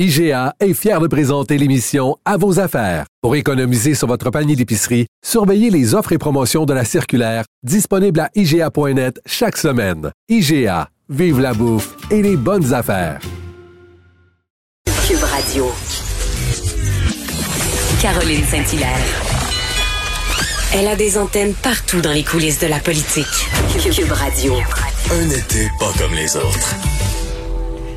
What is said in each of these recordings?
IGA est fier de présenter l'émission À vos affaires. Pour économiser sur votre panier d'épicerie, surveillez les offres et promotions de la circulaire disponible à IGA.net chaque semaine. IGA, vive la bouffe et les bonnes affaires. Cube Radio. Caroline Saint-Hilaire. Elle a des antennes partout dans les coulisses de la politique. Cube Radio. Un été pas comme les autres.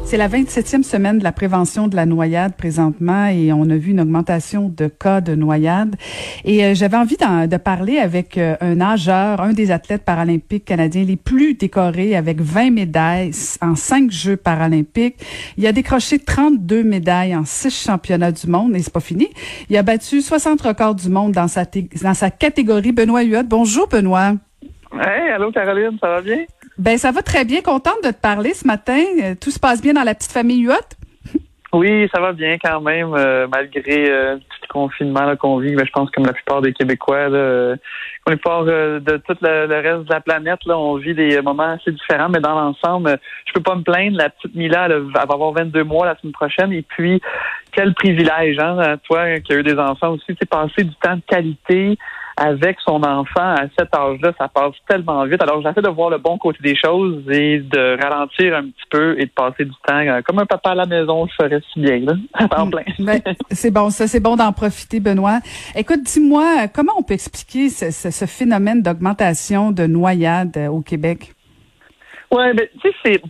C'est la 27e semaine de la prévention de la noyade présentement et on a vu une augmentation de cas de noyade. Et euh, j'avais envie de parler avec euh, un nageur, un des athlètes paralympiques canadiens les plus décorés avec 20 médailles en 5 Jeux paralympiques. Il a décroché 32 médailles en 6 championnats du monde et c'est pas fini. Il a battu 60 records du monde dans sa, dans sa catégorie. Benoît Huot. Bonjour Benoît. Hey, allô Caroline, ça va bien? Ben ça va très bien. Contente de te parler ce matin. Euh, tout se passe bien dans la petite famille Huot? Oui, ça va bien quand même, euh, malgré euh, le confinement qu'on vit. Mais je pense comme la plupart des Québécois, là, la plupart de tout le, reste de la planète, on vit des moments assez différents. Mais dans l'ensemble, je peux pas me plaindre. La petite Mila, elle, va avoir 22 mois la semaine prochaine. Et puis, quel privilège, hein, toi qui as eu des enfants aussi, c'est passer du temps de qualité avec son enfant à cet âge-là, ça passe tellement vite. Alors, j'essaie de voir le bon côté des choses et de ralentir un petit peu et de passer du temps euh, comme un papa à la maison, je ferais si bien, là, en plein. Ben, c'est bon, ça, c'est bon d'en profiter, Benoît. Écoute, dis-moi, comment on peut expliquer ce, phénomène d'augmentation de noyades euh, au Québec? Ouais, ben, tu sais, c'est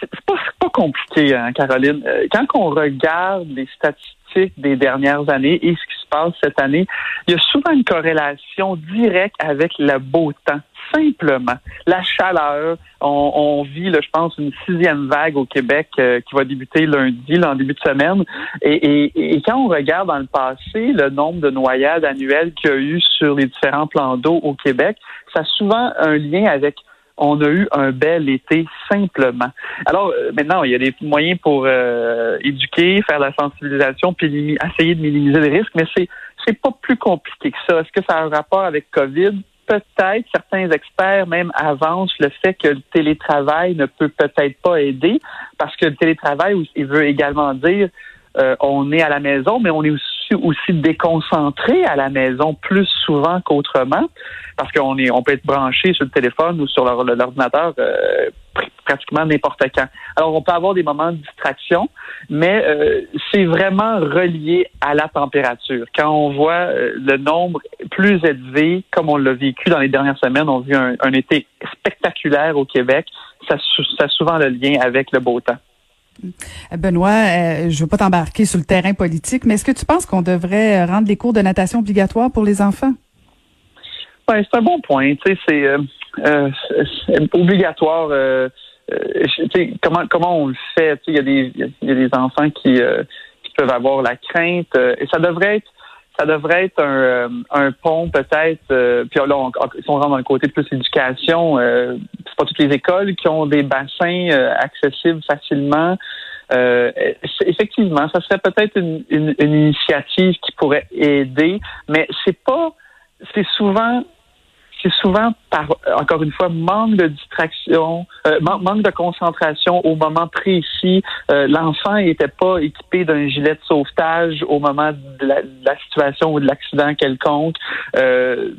c'est pas, pas compliqué, hein, Caroline. Euh, quand on regarde les statistiques des dernières années et ce qui se passe cette année, il y a souvent une corrélation directe avec le beau temps. Simplement, la chaleur. On, vit, je pense, une sixième vague au Québec euh, qui va débuter lundi, là, en début de semaine. Et, et, quand on regarde dans le passé le nombre de noyades annuelles qu'il y a eu sur les différents plans d'eau au Québec, ça a souvent un lien avec on a eu un bel été simplement. Alors euh, maintenant, il y a des moyens pour euh, éduquer, faire la sensibilisation, puis essayer de minimiser les risques, mais c'est c'est pas plus compliqué que ça. Est-ce que ça a un rapport avec COVID? Peut-être, certains experts même avancent le fait que le télétravail ne peut peut-être pas aider, parce que le télétravail, il veut également dire euh, on est à la maison, mais on est aussi déconcentré à la maison plus souvent qu'autrement parce qu'on est on peut être branché sur le téléphone ou sur l'ordinateur euh, pratiquement n'importe quand. Alors on peut avoir des moments de distraction, mais euh, c'est vraiment relié à la température. Quand on voit euh, le nombre plus élevé, comme on l'a vécu dans les dernières semaines, on a vu un, été spectaculaire au Québec, ça, ça a souvent le lien avec le beau temps. Euh, Benoît, euh, je veux pas t'embarquer sur le terrain politique, mais est-ce que tu penses qu'on devrait rendre les cours de natation obligatoires pour les enfants? Oui, c'est un bon point. Tu sais, c'est euh, obligatoire. comment comment on le fait? Il y a des il y a des enfants qui, qui peuvent avoir la crainte et ça devrait être ça devrait être un, un pont peut-être. puis là, si on rentre dans le côté plus éducation, euh, c'est pas toutes les écoles qui ont des bassins accessibles facilement. Euh, effectivement, ça serait peut-être une, une, initiative qui pourrait aider, mais c'est pas, c'est souvent c'est souvent par encore une fois manque de distraction, euh, manque de concentration au moment précis. Euh, l'enfant n'était pas équipé d'un gilet de sauvetage au moment de la, situation ou de l'accident quelconque. Euh,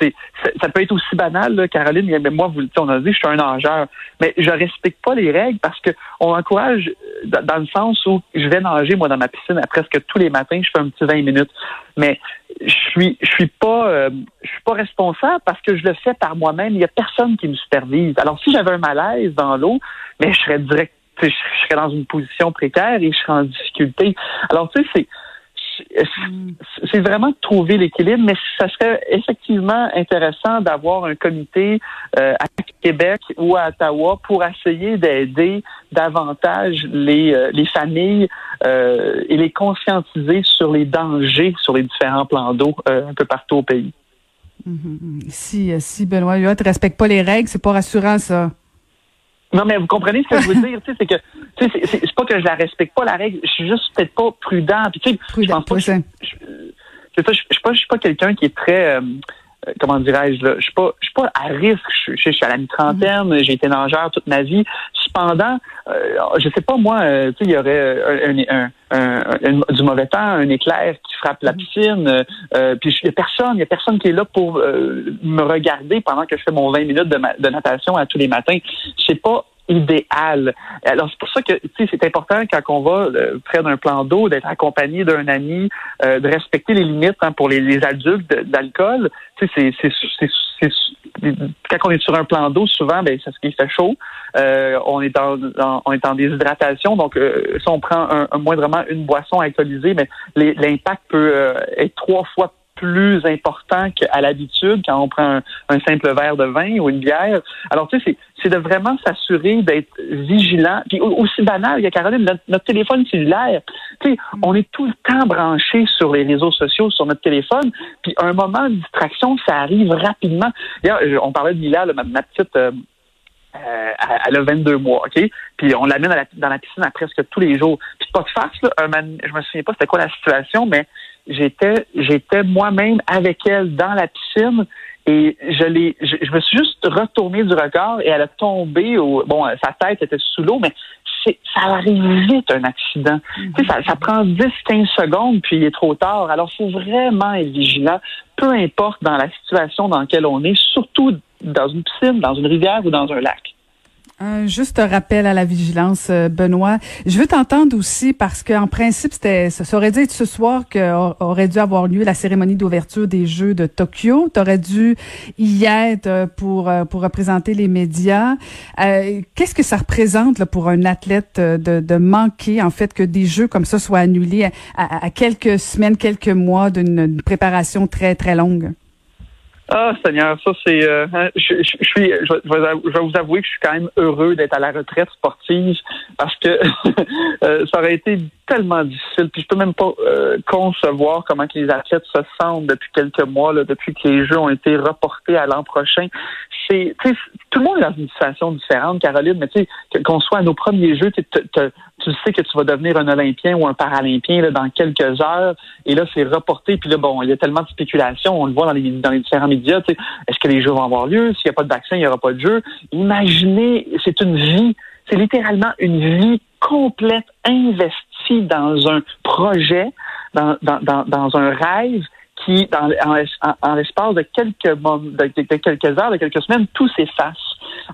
c'est, ça peut être aussi banal, là, Caroline. Mais moi, vous, on a dit, je suis un nageur, mais je respecte pas les règles parce que on encourage dans le sens où je vais nager moi dans ma piscine à presque tous les matins. Je fais un petit 20 minutes, mais je suis je suis pas euh, je suis pas responsable parce que je le fais par moi-même. Il y a personne qui me supervise. Alors si j'avais un malaise dans l'eau, mais je serais direct, je serais dans une position précaire et je serais en difficulté. Alors tu sais c'est c'est vraiment de trouver l'équilibre, mais ça serait effectivement intéressant d'avoir un comité euh, à Québec ou à Ottawa pour essayer d'aider davantage les, euh, les familles euh, et les conscientiser sur les dangers sur les différents plans d'eau un peu partout au pays. Mm-hmm. Si, si Benoît Huot ne respecte pas les règles, c'est pas rassurant ça. Non, mais vous comprenez ce que je veux dire, c'est que c'est pas que je la respecte pas la règle, je suis juste peut-être pas prudent. Puis tu sais, je pense pas, je, je, je, suis pas, je suis pas quelqu'un qui est très euh, comment dirais-je, je suis pas, je suis pas à risque. Je, je, suis à la mi-trentaine, j'ai été nageur toute ma vie. Cependant, euh, je sais pas moi, euh, tu sais, il y aurait un, un, du mauvais temps, un éclair qui frappe la piscine, euh, puis il y a personne, il y a personne qui est là pour me regarder pendant que je fais mon 20 minutes de, de natation à tous les matins. Je sais pas idéal. Alors c'est pour ça que c'est important quand on va euh, près d'un plan d'eau d'être accompagné d'un ami, euh, de respecter les limites hein, pour les, les adultes d'alcool. C'est quand on est sur un plan d'eau, souvent, ben, c'est ce qui fait chaud. Euh, on est en, on est en déshydratation, donc si on prend un, un, moindrement une boisson alcoolisée, mais l'impact peut être trois fois plus important qu'à l'habitude quand on prend un, simple verre de vin ou une bière. Alors, tu sais, c'est de vraiment s'assurer d'être vigilant. Puis aussi banal, il y a Caroline, notre, téléphone cellulaire, tu sais, on est tout le temps branché sur les réseaux sociaux, sur notre téléphone. Puis un moment de distraction, ça arrive rapidement. on parlait de Mila, ma, petite... Euh, euh, elle a 22 mois, OK? Puis on l'amène dans la piscine à presque tous les jours. Puis pas de farce, là, un je me souviens pas c'était quoi la situation, mais j'étais j'étais moi-même avec elle dans la piscine et je l'ai je, me suis juste retourné du regard et elle a tombé au bon sa tête était sous l'eau mais c'est ça arrive vite un accident. Tu sais, ça, ça prend 10 15 secondes puis il est trop tard. Alors faut vraiment être vigilant peu importe dans la situation dans laquelle on est, surtout dans une piscine, dans une rivière ou dans un lac. Un juste rappel à la vigilance, euh, Benoît. Je veux t'entendre aussi parce qu'en principe, c'était, ça aurait dû être ce soir qu'aurait dû avoir lieu la cérémonie d'ouverture des Jeux de Tokyo. Tu dû y être euh, pour euh, pour représenter les médias. qu'est-ce que ça représente pour un athlète de, de manquer en fait que des Jeux comme ça soient annulés à quelques semaines, quelques mois d'une préparation très très longue? Ah, Seigneur, ça c'est. Euh, hein, je, je, suis. Je, vais vous avouer que je suis quand même heureux d'être à la retraite sportive parce que euh, ça aurait été tellement difficile. Puis je peux même pas euh, concevoir comment que les athlètes se sentent depuis quelques mois, là, depuis que les Jeux ont été reportés à l'an prochain. C'est, tout le monde dans une situation différente, Caroline. Mais tu sais, qu'on soit à nos premiers Jeux, tu sais que tu vas devenir un Olympien ou un Paralympien dans quelques heures. Et là, c'est reporté. Puis là, bon, il y a tellement de spéculation. On le voit dans les, différents est-ce que les jeux vont avoir lieu? S'il n'y a pas de vaccin, il n'y aura pas de jeu. Imaginez, c'est une vie, c'est littéralement une vie complète investie dans un projet, dans, un rêve qui, dans, en, l'espace de quelques, de quelques heures, de quelques semaines, tout s'efface.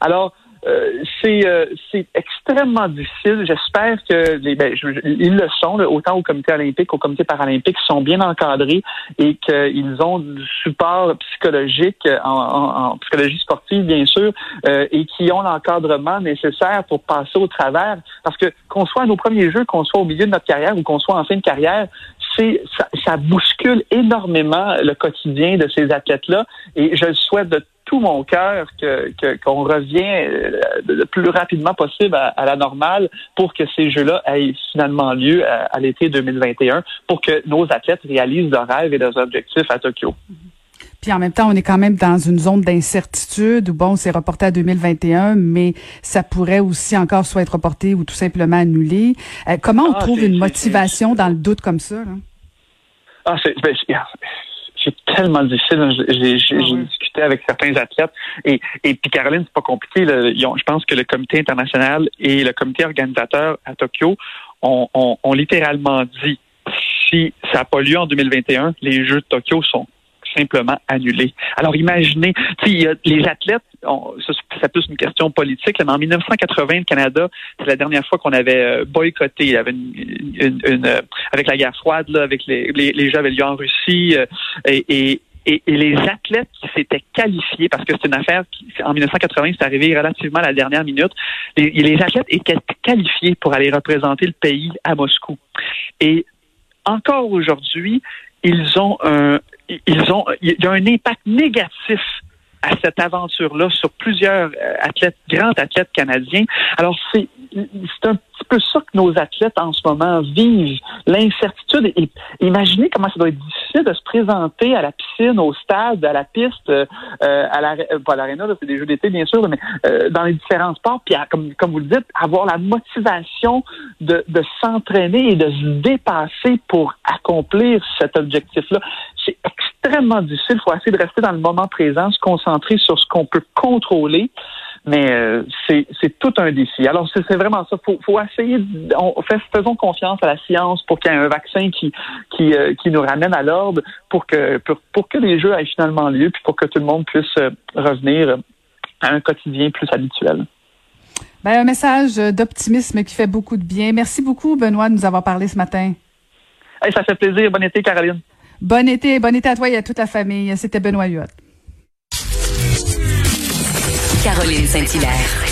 Alors, euh, c'est euh, extrêmement difficile. J'espère que les, ben, ils le sont, autant au comité olympique qu'au comité paralympique, sont bien encadrés et qu'ils ont du support psychologique en, en, psychologie sportive, bien sûr, euh, et qui ont l'encadrement nécessaire pour passer au travers. Parce que qu'on soit à nos premiers jeux, qu'on soit au milieu de notre carrière ou qu'on soit en fin de carrière, c'est ça, ça bouscule énormément le quotidien de ces athlètes-là. Et je le souhaite de tout mon cœur que qu'on revient euh, le plus rapidement possible à, la normale pour que ces Jeux-là aient finalement lieu à, l'été 2021 pour que nos athlètes réalisent leurs rêves et leurs objectifs à Tokyo. Puis en même temps, on est quand même dans une zone d'incertitude où, bon, c'est reporté à 2021, mais ça pourrait aussi encore soit être reporté ou tout simplement annulé. Euh, comment on ah, trouve une motivation dans le doute comme ça? Là? Ah, c'est ben, c'est tellement difficile. J'ai ah discuté avec certains athlètes et, et puis Caroline, c'est pas compliqué. je pense que le comité international et le comité organisateur à Tokyo ont, ont littéralement dit si ça n'a pas lieu en 2021, les Jeux de Tokyo sont simplement annulé. Alors imaginez, les athlètes, c'est plus une question politique, mais en 1980, le Canada, c'est la dernière fois qu'on avait euh, boycotté. Il y avait une, euh, avec la guerre froide, avec les, les, Jeux avaient lieu en Russie, euh, et, et, les athlètes qui s'étaient qualifiés, parce que c'est une affaire qui, en 1980, c'est arrivé relativement à la dernière minute, les, les athlètes étaient qualifiés pour aller représenter le pays à Moscou. Et encore aujourd'hui, ils ont un, ils ont, il y a un impact négatif à cette aventure-là sur plusieurs euh, athlètes, grands athlètes canadiens. Alors, c'est, c'est un petit peu ça que nos athlètes en ce moment vivent, l'incertitude. Et, imaginez comment ça doit être difficile de se présenter à la piscine, au stade, à la piste, euh, à la, euh, pas à l'aréna, c'est des jeux d'été bien sûr, mais dans les différents sports, puis comme, comme vous le dites, avoir la motivation de, de s'entraîner et de se dépasser pour accomplir cet objectif-là. Extrêmement difficile. Il faut essayer de rester dans le moment présent, se concentrer sur ce qu'on peut contrôler. Mais euh, c'est tout un défi. Alors, c'est vraiment ça. Faut, faut essayer. On fait, faisons confiance à la science pour qu'il y ait un vaccin qui qui, euh, qui nous ramène à l'ordre, pour que pour, pour, que les jeux aient finalement lieu, puis pour que tout le monde puisse euh, revenir à un quotidien plus habituel. Ben, un message d'optimisme qui fait beaucoup de bien. Merci beaucoup, Benoît, de nous avoir parlé ce matin. Hey, ça fait plaisir. Bon été, Caroline. Bon été, bon été à toi et à toute la famille. C'était Benoît Huot. Caroline Saint-Hilaire.